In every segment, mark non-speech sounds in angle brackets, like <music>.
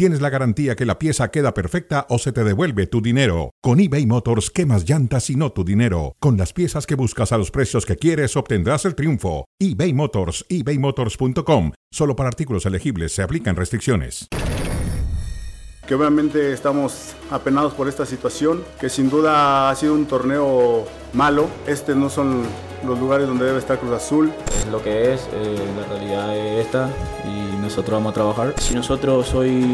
tienes la garantía que la pieza queda perfecta o se te devuelve tu dinero. Con eBay Motors, quemas llantas y no tu dinero. Con las piezas que buscas a los precios que quieres, obtendrás el triunfo. eBay Motors, ebaymotors.com. Solo para artículos elegibles se aplican restricciones. Que obviamente estamos apenados por esta situación, que sin duda ha sido un torneo malo. Este no son los lugares donde debe estar Cruz Azul. Es lo que es, eh, la realidad es esta y nosotros vamos a trabajar. Si nosotros hoy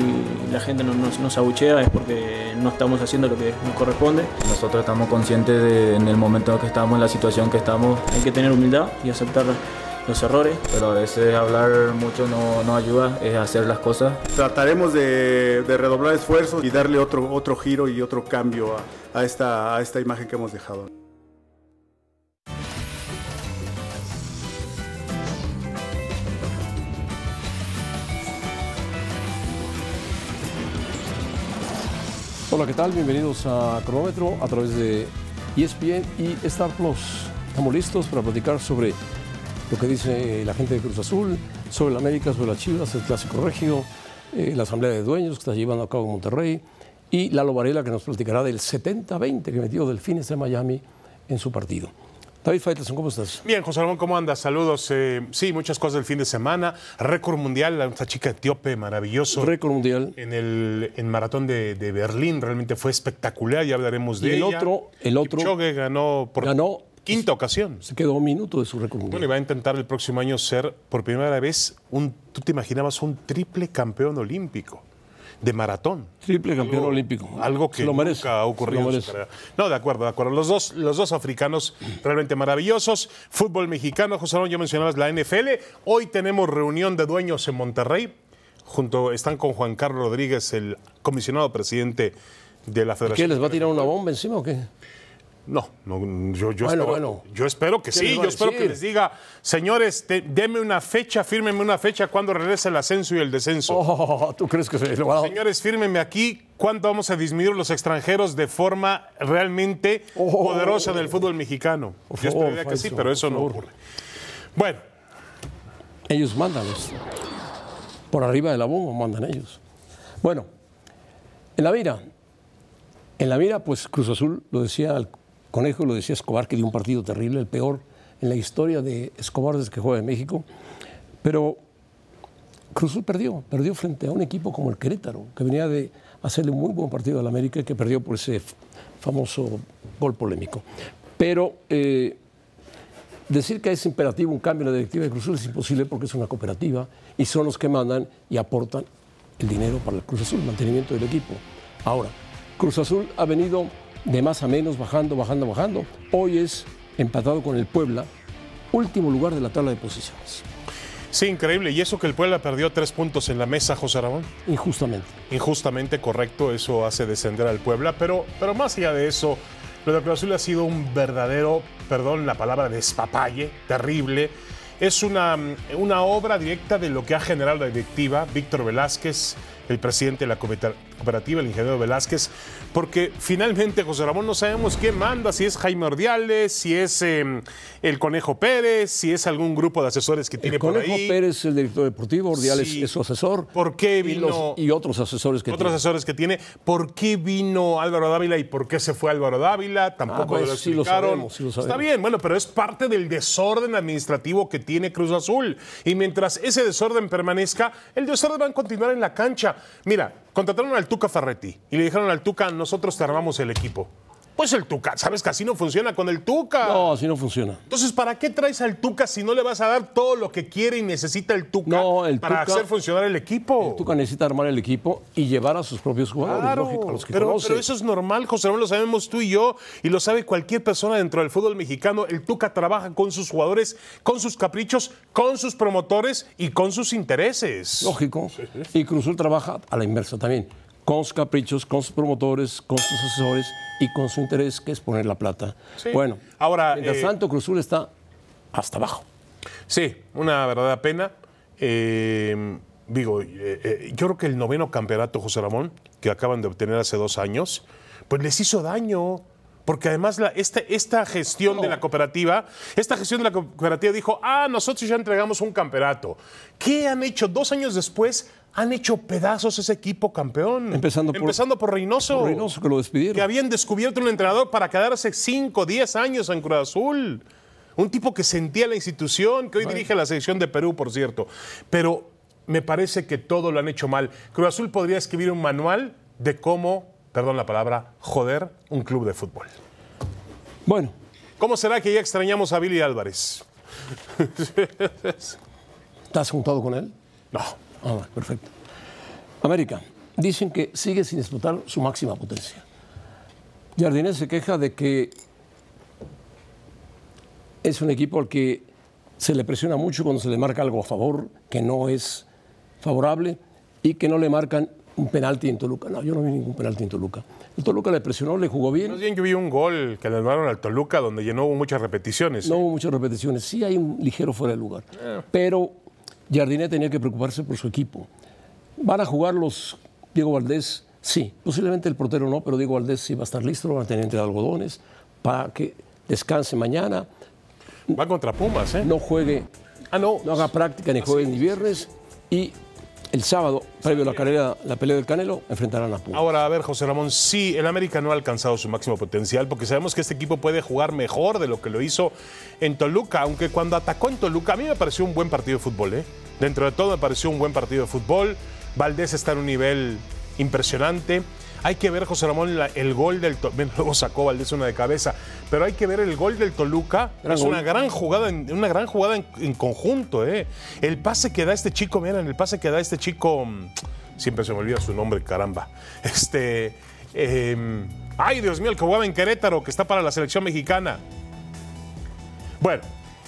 la gente no nos, nos abuchea es porque no estamos haciendo lo que nos corresponde. Nosotros estamos conscientes de en el momento en que estamos, en la situación que estamos. Hay que tener humildad y aceptar los errores, pero a veces hablar mucho no, no ayuda, es hacer las cosas. Trataremos de, de redoblar esfuerzos y darle otro, otro giro y otro cambio a, a esta, a esta imagen que hemos dejado. Hola, ¿qué tal? Bienvenidos a Cronómetro a través de ESPN y Star Plus. Estamos listos para platicar sobre lo que dice la gente de Cruz Azul, sobre la América, sobre las Chivas, el Clásico Regio, eh, la Asamblea de Dueños que está llevando a cabo en Monterrey y Lalo Varela que nos platicará del 70-20 que metió Delfines de Miami en su partido. David Faitelson, ¿cómo estás? Bien, José Ramón, ¿cómo andas? Saludos. Eh, sí, muchas cosas del fin de semana. Récord mundial, esta chica etíope, maravilloso. Récord mundial. En el en maratón de, de Berlín, realmente fue espectacular, ya hablaremos de Y el ella. otro, el otro Kipchoge ganó por ganó, quinta ocasión. se quedó un minuto de su récord mundial. Bueno, y va a intentar el próximo año ser por primera vez un, tú te imaginabas un triple campeón olímpico de maratón. Triple campeón olímpico. Algo que lo merece, nunca ha ocurrido lo en su. No, de acuerdo, de acuerdo. Los dos, los dos africanos realmente maravillosos. Fútbol mexicano, José Ramón, ya mencionabas la NFL. Hoy tenemos reunión de dueños en Monterrey. Junto, están con Juan Carlos Rodríguez, el comisionado presidente de la ¿Qué, Federación. les va a tirar una bomba encima o qué? No, no, yo, yo, Bueno, espero, bueno. yo espero que ¿Qué sí, yo espero que les diga, señores, te- denme una fecha, fírmenme una fecha cuando regrese el ascenso y el descenso. Oh, ¿Tú crees que se lo va a Señores, fírmenme aquí cuánto vamos a disminuir los extranjeros de forma realmente Oh. poderosa en el fútbol mexicano. Yo esperaría que sí, pero eso no ocurre. Bueno, Ellos mandan. los- Por arriba de la bomba mandan ellos. Bueno, en la mira. En la mira, pues Cruz Azul, lo decía el Conejo, lo decía Escobar, que dio un partido terrible, el peor en la historia de Escobar desde que juega en México. Pero Cruz Azul perdió, perdió frente a un equipo como el Querétaro, que venía de hacerle un muy buen partido al América y que perdió por ese famoso gol polémico. Pero eh, decir que es imperativo un cambio en la directiva de Cruz Azul es imposible porque es una cooperativa y son los que mandan y aportan el dinero para el Cruz Azul, el mantenimiento del equipo. Ahora, Cruz Azul ha venido de más a menos, bajando, bajando, bajando. Hoy es empatado con el Puebla, último lugar de la tabla de posiciones, sí, increíble. Y eso que el Puebla perdió tres puntos en la mesa, José Ramón. injustamente. Injustamente correcto, eso hace descender al Puebla. Pero, pero más allá de eso, lo de Cruz Azul ha sido un verdadero, perdón la palabra, despapalle, terrible. Es una, una obra directa de lo que ha generado la directiva, Víctor Velázquez, el presidente de la cooperativa, el ingeniero Velázquez, porque finalmente, José Ramón, no sabemos quién manda, si es Jaime Ordiales, si es eh, el Conejo Pérez, si es algún grupo de asesores que tiene El por Conejo ahí. Pérez, el director deportivo, Ordiales Sí. es su asesor. ¿Por qué y, vino- los- y otros asesores que otros tiene. asesores que tiene. ¿Por qué vino Álvaro Dávila y por qué se fue Álvaro Dávila? Tampoco Ah, pues, lo sí lo explicaron. sabemos, sí lo Está bien, bueno, pero es parte del desorden administrativo que tiene Cruz Azul. Y mientras ese desorden permanezca, el desorden va a continuar en la cancha. Mira, contrataron al Tuca Ferretti y le dijeron al Tuca, nosotros te armamos el equipo. Pues el Tuca, sabes que así no funciona con el Tuca. No, así no funciona. Entonces, ¿para qué traes al Tuca si no le vas a dar todo lo que quiere y necesita el Tuca No, el para Tuca- hacer funcionar el equipo? Tuca necesita armar el equipo y llevar a sus propios jugadores, Claro, lógico, a los que pero, conoce. pero eso es normal, José Ramón, lo sabemos tú y yo, y lo sabe cualquier persona dentro del fútbol mexicano. El Tuca trabaja con sus jugadores, con sus caprichos, con sus promotores y con sus intereses. Lógico. Y Cruzul trabaja a la inversa también, con sus caprichos, con sus promotores, con sus asesores y con su interés, que es poner la plata. Sí. Bueno, Ahora, mientras eh, tanto, Cruzul está hasta abajo. Sí, una verdadera pena. eh, digo, eh, eh, yo creo que el noveno campeonato, José Ramón, que acaban de obtener hace dos años, pues les hizo daño. Porque además la- esta, esta gestión de la cooperativa, esta gestión de la cooperativa dijo, ah, nosotros ya entregamos un campeonato. ¿Qué han hecho? Dos años después han hecho pedazos ese equipo campeón. Empezando por- Empezando por Reynoso. Por Reynoso, que lo despidieron. Que habían descubierto un entrenador para quedarse 5, 10 años en Cruz Azul. Un tipo que sentía la institución, que hoy dirige la selección de Perú, por cierto. Pero me parece que todo lo han hecho mal. Cruz Azul podría escribir un manual de cómo, perdón la palabra, joder un club de fútbol. Bueno, ¿Cómo será que ya extrañamos a Billy Álvarez? ¿estás juntado con él? No. Ah, perfecto. América, dicen que sigue sin explotar su máxima potencia. Jardinés se queja de que es un equipo al que se le presiona mucho cuando se le marca algo a favor, que no es favorable, y que no le marcan un penalti en Toluca. No, yo no vi ningún penalti en Toluca. El Toluca le presionó, le jugó bien. Más bien yo vi un gol que le anularon al Toluca donde llenó muchas repeticiones. No hubo muchas repeticiones. Sí hay un ligero fuera de lugar. Pero Jardiné tenía que preocuparse por su equipo. ¿Van a jugar los Diego Valdés? Sí. Posiblemente el portero no, pero Diego Valdés sí va a estar listo, lo van a tener entre algodones para que descanse mañana, Va contra Pumas, ¿eh? no juegue, Ah, no. no haga práctica ni juegue ni viernes y el sábado, previo a la carrera, la pelea del Canelo, enfrentarán a Pumas. Ahora, a ver, José Ramón, sí, el América no ha alcanzado su máximo potencial porque sabemos que este equipo puede jugar mejor de lo que lo hizo en Toluca, aunque cuando atacó en Toluca a mí me pareció un buen partido de fútbol, ¿eh? Dentro de todo me pareció un buen partido de fútbol. Valdés está en un nivel impresionante. Hay que ver, José Ramón, la- el gol del Toluca. <laughs> Luego sacó Valdés una de cabeza, pero hay que ver el gol del Toluca. Gran es gol. una gran jugada, en, una gran jugada en, en conjunto, ¿eh? El pase que da este chico, miren, el pase que da este chico. mm, Siempre se me olvida su nombre, caramba. <laughs> Este. em, ay, Dios mío, el que jugaba en Querétaro, que está para la selección mexicana. Bueno,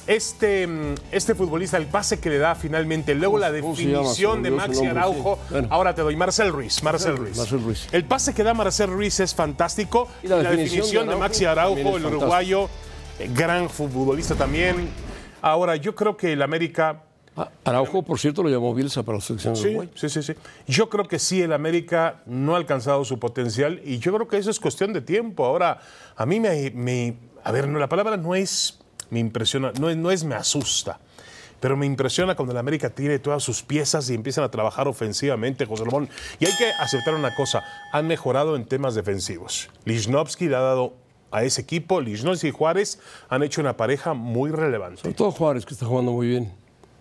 este, mm, este futbolista, el pase que le da finalmente, luego la definición de Maxi Araujo. Ahora te doy Marcel Ruiz. Marcel Ruiz. Marcel Ruiz. El pase que da Marcel Ruiz es fantástico. Y la definición de de, Maxi Araujo el uruguayo, eh, gran futbolista también. Ahora, yo creo que el América. Ah, Araujo, por cierto, lo llamó Bielsa para la selección de Sí, Uruguay. sí, sí, sí. Yo creo que sí, el América no ha alcanzado su potencial y yo creo que eso es cuestión de tiempo. Ahora, a mí me. me- a ver, no, la palabra no es. Me impresiona, no es, no es me asusta. Pero me impresiona cuando el América tiene todas sus piezas y empiezan a trabajar ofensivamente, José Ramón. Y hay que aceptar una cosa: han mejorado en temas defensivos. Lichnowsky le ha dado a ese equipo, Lichnowsky y Juárez han hecho una pareja muy relevante. Sobre todo Juárez, que está jugando muy bien.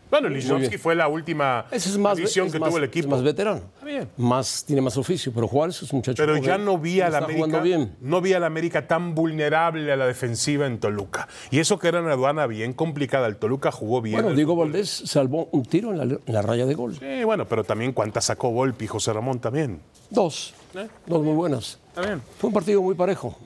Bueno, bien. Lichnowsky fue la última es más, es que más- tuvo el es equipo. más veterano. bien. Más, tiene más oficio, pero Juárez es un muchacho Pero ya no vi a la está América, bien. no vi a la América tan vulnerable a la defensiva en Toluca. Y eso que era una aduana bien complicada. El Toluca jugó bien. Bueno, Diego fútbol. Valdés salvó un tiro en la, en la raya de gol. Sí, bueno, pero también cuántas sacó Volpi, José Ramón también. Dos. ¿Eh? Dos muy buenas. Está bien. Fue un partido muy parejo.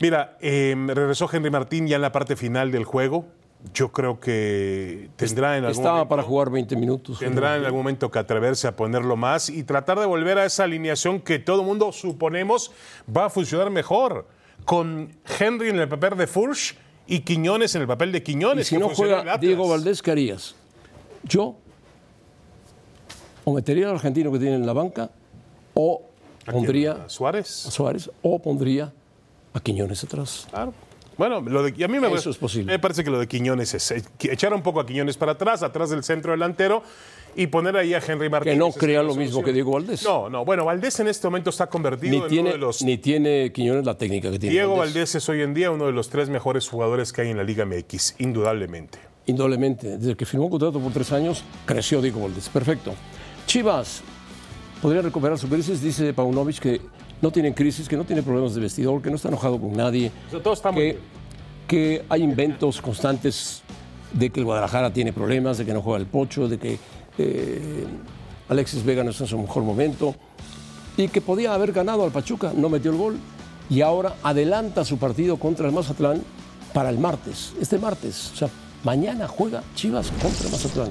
Mira, eh, regresó Henry Martín ya en la parte final del juego. Yo creo que tendrá en algún Estaba momento- para jugar 20 minutos. Tendrá en algún momento que atreverse a ponerlo más y tratar de volver a esa alineación que todo el mundo suponemos va a funcionar mejor. Con Henry en el papel de Furch y Quiñones en el papel de Y Quiñones. si que no juega Diego. Valdés, ¿qué harías? Yo o metería al argentino que tiene en la banca o pondría ¿A Suárez. a Suárez o pondría a Quiñones atrás. Claro. Bueno, lo de, a mí me, Eso es posible. me parece que lo de Quiñones es eh, echar un poco a Quiñones para atrás, atrás del centro delantero y poner ahí a Henry Martín. Que no crea lo mismo que Diego Valdés. No, no. Bueno, Valdés en este momento está convertido Ni en tiene, uno de los ni tiene Quiñones la técnica que tiene Diego Valdés es hoy en día uno de los tres mejores jugadores que hay en la Liga MX, indudablemente. Indudablemente, desde que firmó un contrato por tres años, creció Diego Valdés. Perfecto. Chivas podría recuperar su crisis, dice Paunovic que no tienen crisis, que no tiene problemas de vestidor, que no está enojado con nadie, O sea, todo está muy que, que hay inventos constantes de que el Guadalajara tiene problemas, de que no juega el Pocho, de que eh, Alexis Vega no está en su mejor momento y que podía haber ganado al Pachuca, no metió el gol y ahora adelanta su partido contra el Mazatlán para el martes, este martes. O sea, mañana juega Chivas contra el Mazatlán.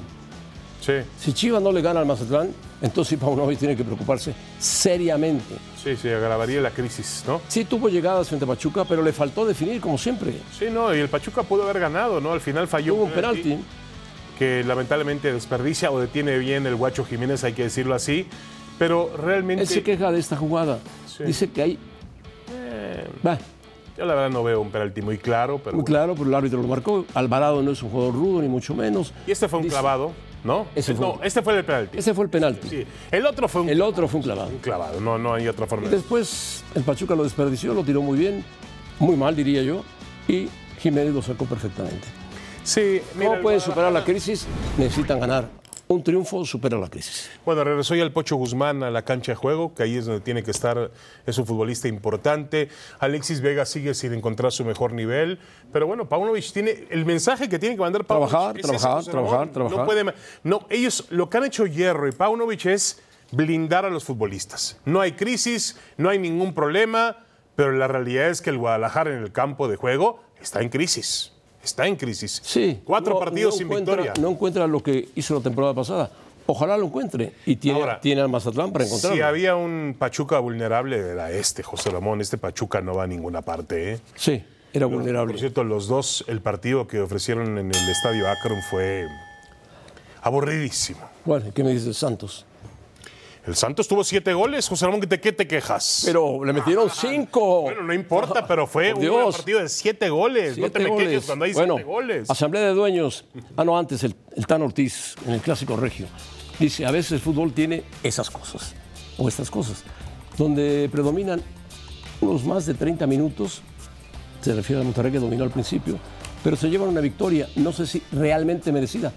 Sí, Si Chivas no le gana al Mazatlán, entonces Paunovic tiene que preocuparse seriamente. sí, sí, agravaría la crisis, ¿no? Sí tuvo llegadas frente a Pachuca, pero le faltó definir como siempre. Sí, no, y el Pachuca pudo haber ganado, ¿no? Al final falló Tuvo un penalti. que lamentablemente desperdicia o detiene bien el Guacho Jiménez, hay que decirlo así. Pero realmente. Él se queja de esta jugada. Dice que hay. Eh, yo la verdad no veo un penalti muy claro. Pero muy claro, pero el árbitro lo marcó. Alvarado no es un jugador rudo, ni mucho menos. Y este fue un clavado. ¿No? Ese fue, no, este fue el penalti. Ese fue el penalti. Sí. El otro fue un El otro fue un clavado. Un clavado, no, no hay otra forma. Y después el Pachuca lo desperdició, lo tiró muy bien, muy mal diría yo, y Jiménez lo sacó perfectamente. Sí, mira, ¿Cómo pueden superar la crisis? Necesitan ganar un triunfo supera la crisis. Bueno, regresó ya el Pocho Guzmán a la cancha de juego, que ahí es donde tiene que estar, es un futbolista importante. Alexis Vega sigue sin encontrar su mejor nivel, pero bueno, Paunovic tiene el mensaje que tiene que mandar Paunovic. Trabajar, trabajar, trabajar, trabajar. No puede, no, ellos lo que han hecho Hierro y Paunovic es blindar a los futbolistas. No hay crisis, no hay ningún problema, pero la realidad es que el Guadalajara en el campo de juego está en crisis está en crisis. Sí. Cuatro partidos sin victoria. No encuentra lo que hizo la temporada pasada. Ojalá lo encuentre. Y tiene, tiene al Mazatlán para encontrarlo. Si había un Pachuca vulnerable, era este, José Ramón. Este Pachuca no va a ninguna parte. ¿eh? Sí, era vulnerable. Por cierto, los dos, el partido que ofrecieron en el estadio Akron fue aburridísimo. Bueno, ¿qué me dices Santos? El Santos tuvo siete goles, José Ramón, ¿de qué te quejas? Pero le metieron cinco. Bueno, no importa, pero fue un partido de siete goles. no te me quejes cuando hay siete goles. Asamblea de Dueños. Ah, no, antes el, el Tan Ortiz, en el Clásico Regio. Dice, a veces el fútbol tiene esas cosas, o estas cosas, donde predominan unos más de 30 minutos, se refiere a Monterrey que dominó al principio, pero se llevan una victoria, no sé si realmente merecida,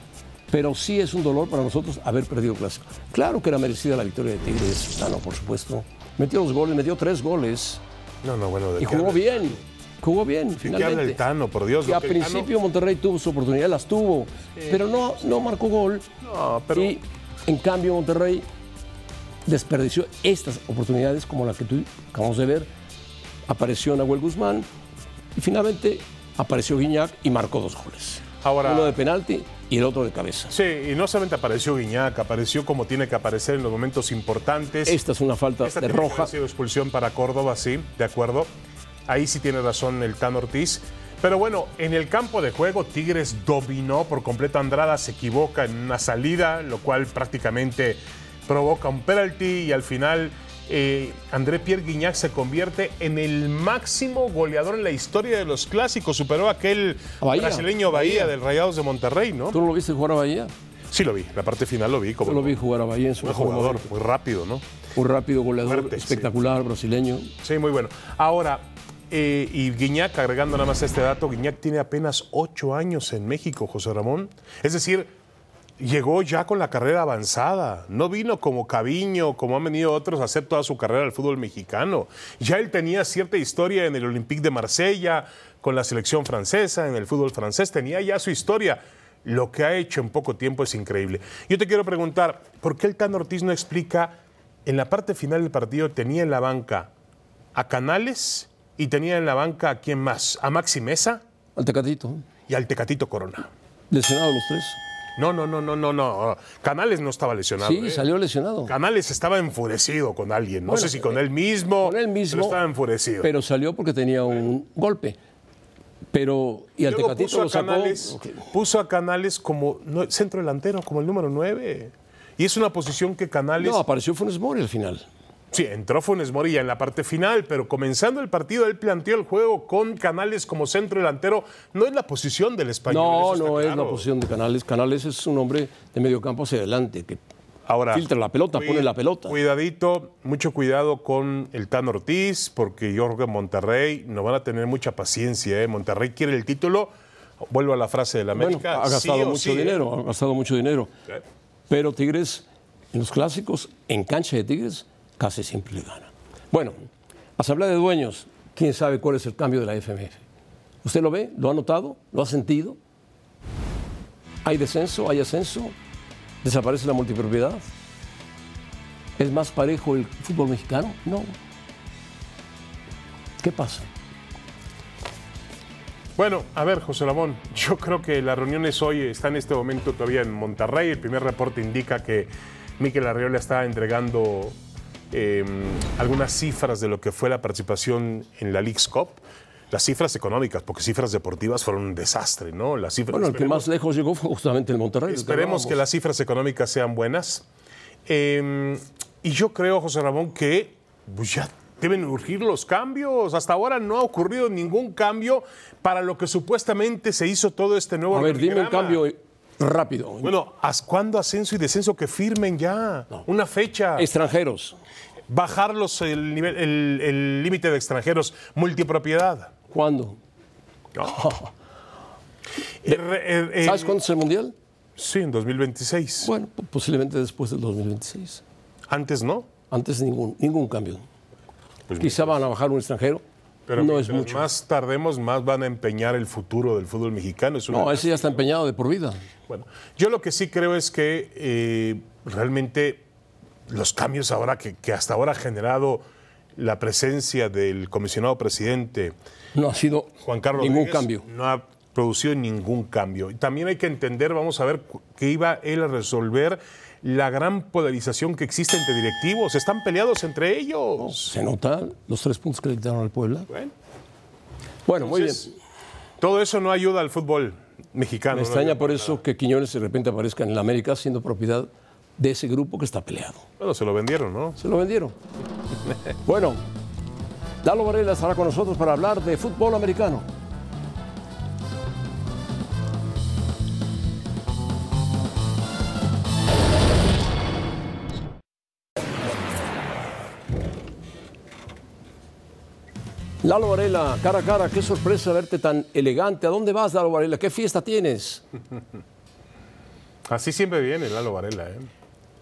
pero sí es un dolor para nosotros haber perdido el clásico. Claro que era merecida la victoria de Tigres, no, por supuesto. Metió dos goles, metió tres goles. No, no, bueno. ¿de y jugó bien, jugó bien, finalmente. el Tano, por Dios. Que a principio Monterrey tuvo su oportunidad, las tuvo, pero no, no marcó gol. No, pero... Y en cambio Monterrey desperdició estas oportunidades como la que tú acabamos de ver. Apareció Nahuel Guzmán y finalmente apareció Guiñac y marcó dos goles. Ahora, Uno de penalti y el otro de cabeza. Sí, y no solamente apareció Guiñac, apareció como tiene que aparecer en los momentos importantes. Esta es una falta de roja. Ha sido expulsión para Córdoba, sí, de acuerdo. Ahí sí tiene razón el Tan Ortiz. Pero bueno, en el campo de juego Tigres dominó por completo. Andrada se equivoca en una salida, lo cual prácticamente provoca un penalti y al final eh, André Pierre Guignac se convierte en el máximo goleador en la historia de los clásicos. Superó a aquel brasileño Bahía, del Rayados de Monterrey, ¿no? ¿Tú no lo viste jugar a Bahía? Sí lo vi, la parte final lo vi. Como Yo lo vi jugar a Bahía en su un jugador, muy rápido, ¿no? Un rápido goleador, espectacular, brasileño. Sí, muy bueno. Ahora, eh, y Guiñac, agregando nada más este dato, Guiñac tiene apenas ocho años en México, José Ramón. Es decir, llegó ya con la carrera avanzada. No vino como Caviño, como han venido otros a hacer toda su carrera al fútbol mexicano. Ya él tenía cierta historia en el Olympique de Marsella, con la selección francesa, en el fútbol francés, tenía ya su historia. Lo que ha hecho en poco tiempo es increíble. Yo te quiero preguntar, ¿por qué el Tan Ortiz no explica, en la parte final del partido tenía en la banca a Canales y tenía en la banca a quién más? ¿A Maxi Mesa? Al Tecatito. Y al Tecatito Corona. Lesionados los tres. No, no, no, no, no, no. Canales no estaba lesionado. Sí, ¿eh? salió lesionado. Canales estaba enfurecido con alguien. No sé si con él mismo. Con él mismo. Pero estaba enfurecido. Pero salió porque tenía un golpe. Pero, y al Tecatito puso lo sacó. Canales, Puso a Canales como centro delantero, como el número 9. Y es una posición que Canales. No, apareció Funes Mori al final. Sí, entró Funes Mori en la parte final, pero comenzando el partido él planteó el juego con Canales como centro delantero. No es la posición del español. No, no es la posición de Canales. Canales es un hombre de medio campo hacia adelante que Ahora, filtra la pelota, pone la pelota. Cuidadito, mucho cuidado con el Tan Ortiz, porque yo creo que Monterrey no van a tener mucha paciencia. ¿eh? Monterrey quiere el título. Vuelvo a la frase de la América. ha gastado mucho ¿eh? dinero, ha gastado mucho dinero. Pero Tigres, en los clásicos, en cancha de Tigres, casi siempre le gana. Bueno, Asamblea de Dueños, ¿quién sabe cuál es el cambio de la FMF? ¿Usted lo ve? ¿Lo ha notado? ¿Lo ha sentido? ¿Hay descenso? ¿Hay ascenso? ¿Desaparece la multipropiedad? ¿Es más parejo el fútbol mexicano? No. ¿Qué pasa? Bueno, a ver, José Ramón, yo creo que la reunión es hoy, está en este momento todavía en Monterrey. El primer reporte indica que Miquel Arriola está entregando Em, algunas cifras de lo que fue la participación en la League's Cup. las cifras económicas, porque cifras deportivas fueron un desastre, ¿no? Las cifras, Bueno, el que más lejos llegó fue justamente el Monterrey. Esperemos que las cifras económicas sean buenas. Eh, y yo creo, José Ramón, que pues ya deben urgir los cambios. Hasta ahora no ha ocurrido ningún cambio para lo que supuestamente se hizo todo este nuevo A ver, dime un cambio rápido. Bueno, ¿hasta cuándo ascenso y descenso que firmen ya? Una fecha. Extranjeros. Bajar los, el nivel- el el límite de extranjeros, multipropiedad. ¿Cuándo? <laughs> Eh, eh, eh, ¿Sabes cuándo es el Mundial? Sí, en 2026. Bueno, po- posiblemente después del 2026. Antes no. Antes ningún, ningún cambio. Pues Quizá van a bajar un extranjero. Pero no es mucho. más tardemos, más van a empeñar el futuro del fútbol mexicano. Es una No, ese ya está empeñado de por vida. Bueno, yo lo que sí creo es que eh, realmente los cambios ahora que, que hasta ahora ha generado la presencia del comisionado presidente No ha sido Juan Carlos ningún Rodríguez, cambio. no ha producido ningún cambio. Y también hay que entender, vamos a ver que iba él a resolver la gran polarización que existe entre directivos. Están peleados entre ellos. Se nota los tres puntos que le quitaron al Puebla. Bueno, Bueno, muy bien. todo eso no ayuda al fútbol mexicano. Me ¿no? extraña por eso que Quiñones de repente aparezca en el América siendo propiedad de ese grupo que está peleado. Bueno, se lo vendieron, ¿no? Se lo vendieron. bueno, Lalo Varela estará con nosotros para hablar de fútbol americano. Lalo Varela, cara a cara, qué sorpresa verte tan elegante. ¿A dónde vas, Lalo Varela? ¿Qué fiesta tienes? Así siempre viene Lalo Varela, ¿eh?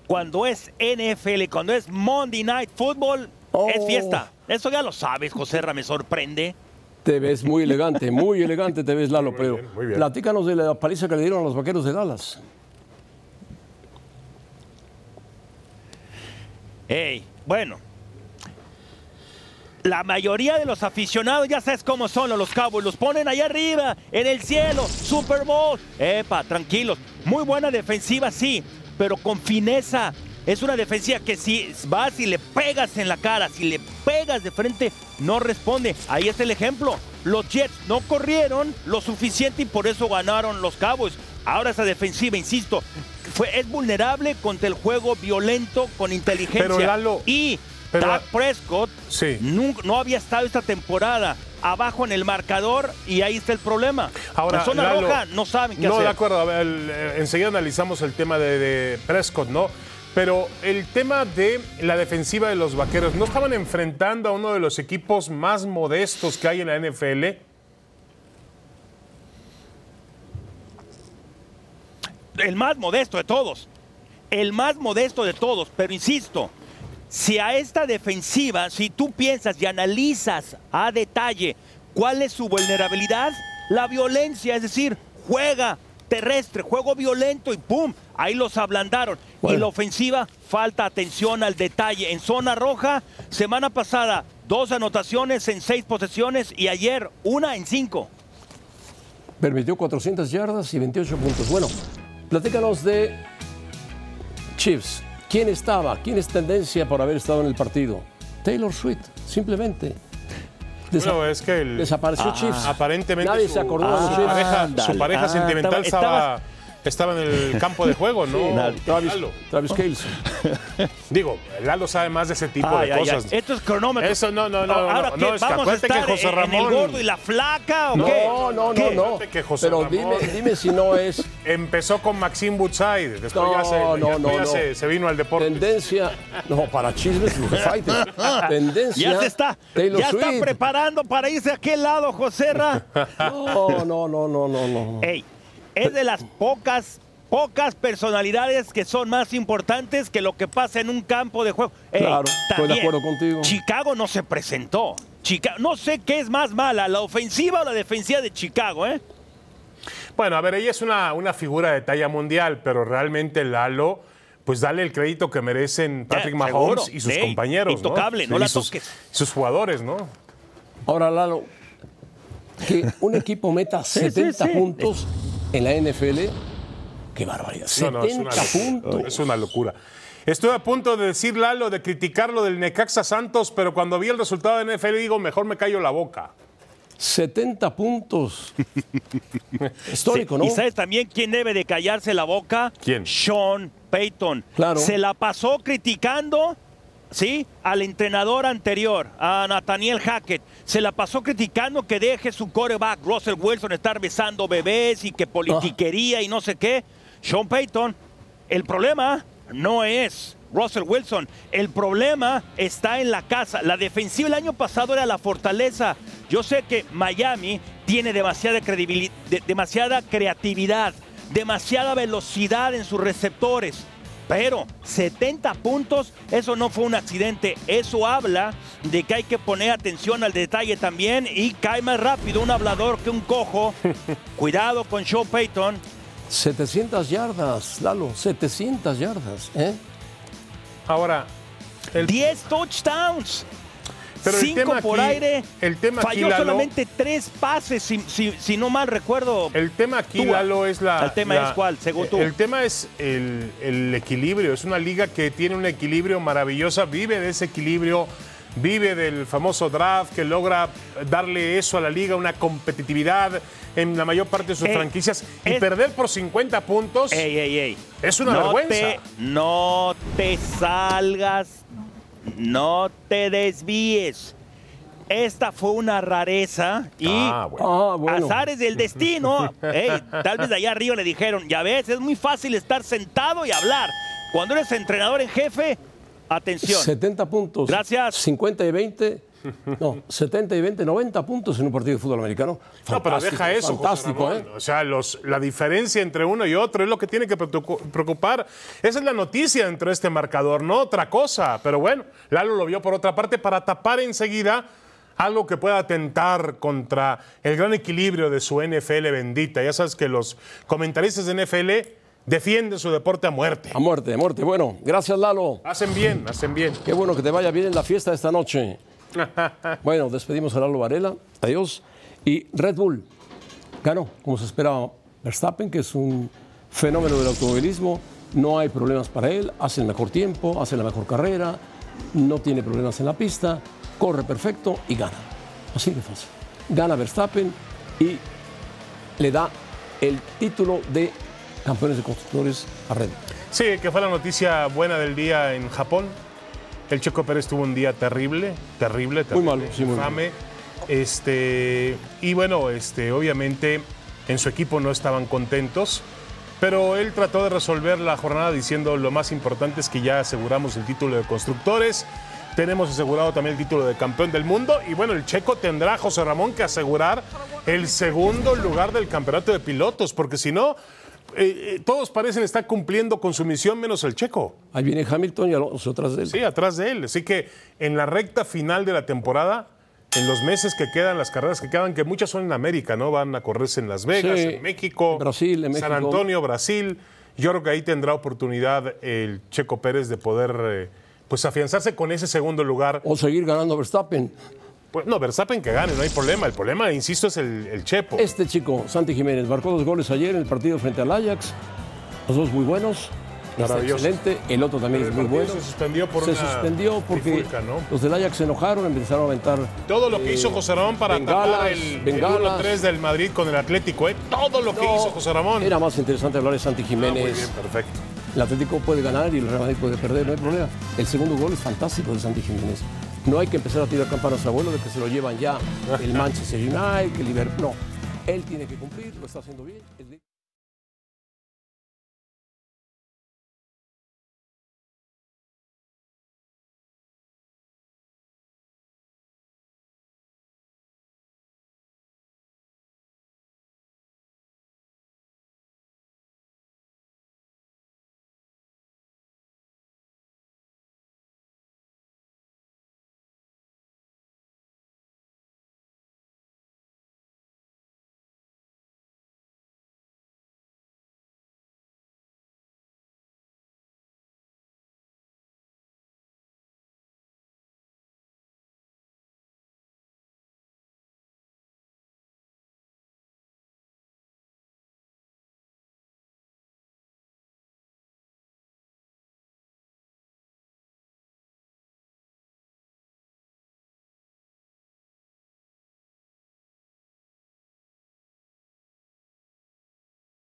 Cuando es NFL, cuando es Monday Night Football, Oh. es fiesta. Eso ya lo sabes, José Ra, me sorprende. Te ves muy elegante, muy elegante te ves, Lalo, pero bien, muy bien. platícanos de la paliza que le dieron a los vaqueros de Dallas. Ey, bueno. La mayoría de los aficionados ya sabes cómo son los Cowboys. Los ponen allá arriba, en el cielo, Super Bowl. Epa, tranquilos. Muy buena defensiva, sí, pero con fineza. Es una defensiva que si vas y le pegas en la cara, si le pegas de frente, no responde. Ahí está el ejemplo. Los Jets no corrieron lo suficiente y por eso ganaron los Cowboys. Ahora esa defensiva, insisto, fue, es vulnerable contra el juego violento con inteligencia. Pero, Lalo, y pero- Dak Prescott Sí. nunca- no había estado esta temporada abajo en el marcador y ahí está el problema. Ahora, la zona Lalo, roja no saben qué no, hacer. de acuerdo. A ver, el- eh, enseguida analizamos el tema de, de Prescott, ¿no? Pero el tema de la defensiva de los vaqueros, ¿no estaban enfrentando a uno de los equipos más modestos que hay en la NFL? el más modesto de todos. El más modesto de todos. Pero insisto, si a esta defensiva, si tú piensas y analizas a detalle cuál es su vulnerabilidad, la violencia, es decir, juega terrestre, juego violento y ¡pum! Ahí los ablandaron. Y la ofensiva, falta atención al detalle. En zona roja, semana pasada, dos anotaciones en seis posesiones y ayer una en cinco. Permitió 400 yardas y 28 puntos. Bueno, platícanos de Chiefs. ¿Quién estaba? ¿Quién es tendencia por haber estado en el partido? Taylor Swift, simplemente. Desa- Bueno, es que el- Desapareció Chiefs. aparentemente Nadie su, se acordó de su pareja, su pareja Ah, sentimental estaba- estaba, en el campo de juego, ¿no? Travis, Lalo. Travis Kelce. Digo, Lalo sabe más de ese tipo Ay, de ay, cosas. ay. Esto es cronómetro. Eso no, no, no, Ahora, no, ¿qué? no, es que ¿Vamos a acuérdate que estar José en- en el Ramón- gordo y la flaca o No, qué? no, no, ¿Qué? no. Pero Ramón- dime, dime si no es Empezó con Maxime Woodside, después No, ya, se, no, ya- no, ya no. Se, se vino al deporte. tendencia. No, para chismes, fighter. <laughs> Tendencia. Ya se está, Taylor ya está Swift. preparando para irse a aquel lado, José Ra. No, no, no, no, no, no. Ey, es de las pocas, pocas personalidades que son más importantes que lo que pasa en un campo de juego. Ey, Claro, estoy de acuerdo contigo. Chicago no se presentó. Chica- no sé qué es más mala, la ofensiva o la defensiva de Chicago, ¿eh? Bueno, a ver, ella es una, una figura de talla mundial, pero realmente Lalo, pues dale el crédito que merecen Patrick Mahomes seguro. y sus Sí, compañeros. intocable, no Y la sus- toques. Sus jugadores, ¿no? Ahora, Lalo, que un equipo meta <laughs> 70 sí. puntos en la NFL, qué barbaridad. No, no, es 70 una, locura, puntos. es una locura. Estoy a punto de decir, Lalo, de criticar lo del Necaxa Santos, pero cuando vi el resultado de NFL digo, mejor me callo la boca. 70 puntos. <laughs> Histórico, Sí, ¿no? ¿Y sabes también quién debe de callarse la boca? ¿Quién? Sean Payton. Claro. Se la pasó criticando, ¿sí? Al entrenador anterior, a Nathaniel Hackett. Se la pasó criticando que deje su coreback, Russell Wilson, estar besando bebés y que politiquería y no sé qué. Sean Payton, el problema no es Russell Wilson. El problema está en la casa. La defensiva el año pasado era la fortaleza. Yo sé que Miami tiene demasiada credibilidad, demasiada creatividad, demasiada velocidad en sus receptores. Pero 70 puntos, eso no fue un accidente. Eso habla de que hay que poner atención al detalle también y cae más rápido un hablador que un cojo. <laughs> Cuidado con Sean Payton. 700 yardas, Lalo, 700 yardas. ¿eh? Ahora, el, 10 touchdowns. Pero el 5 tema por aquí- aire. el tema aquí, Falló Lalo- solamente 3 pases, si, si- si no mal recuerdo. el tema aquí, Tua. Lalo, es la. El tema la- es cuál, según tú. El tema es el, el equilibrio. Es una liga que tiene un equilibrio maravillosa, vive de ese equilibrio, vive del famoso draft que logra darle eso a la liga, una competitividad en la mayor parte de sus Ey, franquicias. Y es- perder por 50 puntos. Ey, ey, ey. Es una no vergüenza. Te, no te salgas, no te desvíes. Esta fue una rareza y Ah, bueno. Ah, bueno. azares del destino. <laughs> Tal vez de allá arriba le dijeron, ya ves, es muy fácil estar sentado y hablar. Cuando eres entrenador en jefe, atención. 70 puntos. Gracias. 50 y 20. No, 70 y 20, 90 puntos en un partido de fútbol americano. No, pero deja eso. José Fantástico, Ramón. ¿eh? O sea, los, la diferencia entre uno y otro es lo que tiene que preocu- preocupar. Esa es la noticia dentro de este marcador, no otra cosa. Pero bueno, Lalo lo vio por otra parte para tapar enseguida algo que pueda atentar contra el gran equilibrio de su NFL bendita. Ya sabes que los comentaristas de NFL defienden su deporte a muerte. A muerte, a muerte. Bueno, gracias, Lalo. Hacen bien, hacen bien. Qué bueno que te vaya bien en la fiesta esta noche. <laughs> Bueno, despedimos a Lalo Varela. Adiós. Y Red Bull ganó, como se esperaba. Verstappen, que es un fenómeno del automovilismo. No hay problemas para él. Hace el mejor tiempo, hace la mejor carrera. No tiene problemas en la pista. Corre perfecto y gana. Así de fácil. Gana Verstappen y le da el título de campeones de constructores a Red Bull. Sí, que fue la noticia buena del día en Japón. El Checo Pérez tuvo un día terrible, terrible, terrible. malo, sí, muy infame. Este, y bueno, este, obviamente en su equipo no estaban contentos, pero él trató de resolver la jornada diciendo lo más importante es que ya aseguramos el título de constructores, tenemos asegurado también el título de campeón del mundo y bueno, el checo tendrá, José Ramón, que asegurar el segundo lugar del campeonato de pilotos, porque si no, eh, eh, todos parecen estar cumpliendo con su misión menos el checo. Ahí viene Hamilton y Alonso atrás de él. Sí, atrás de él. Así que en la recta final de la temporada, en los meses que quedan, las carreras que quedan, que muchas son en América, ¿no? Van a correrse en Las Vegas, Sí, en México, Brasil, en San México. Antonio, Brasil. Yo creo que ahí tendrá oportunidad el Checo Pérez de poder eh, pues afianzarse con ese segundo lugar. O seguir ganando Verstappen. Pues, no, Verstappen que gane, no hay problema. El problema, insisto, es el, el Chepo. Este chico, Santi Jiménez, marcó dos goles ayer en el partido frente al Ajax. Los dos muy buenos. Excelente. El otro también es muy bueno. se suspendió por Se una suspendió porque trifulca, ¿no? los del Ajax se enojaron, empezaron a aventar. Todo lo que eh, hizo José Ramón para tapar bengalas, el, el bengalas. 1-3 del Madrid con el Atlético, ¿eh? Todo lo que hizo José Ramón. Era más interesante hablar de Santi Ah, Jiménez. muy bien, perfecto. El Atlético puede ganar y el Real Madrid puede perder, no hay problema. El segundo gol es fantástico de Santi Jiménez. No hay que empezar a tirar campanas a abuelo de que se lo llevan ya el <laughs> Manchester United, que el Liverpool. No, él tiene que cumplir, lo está haciendo bien.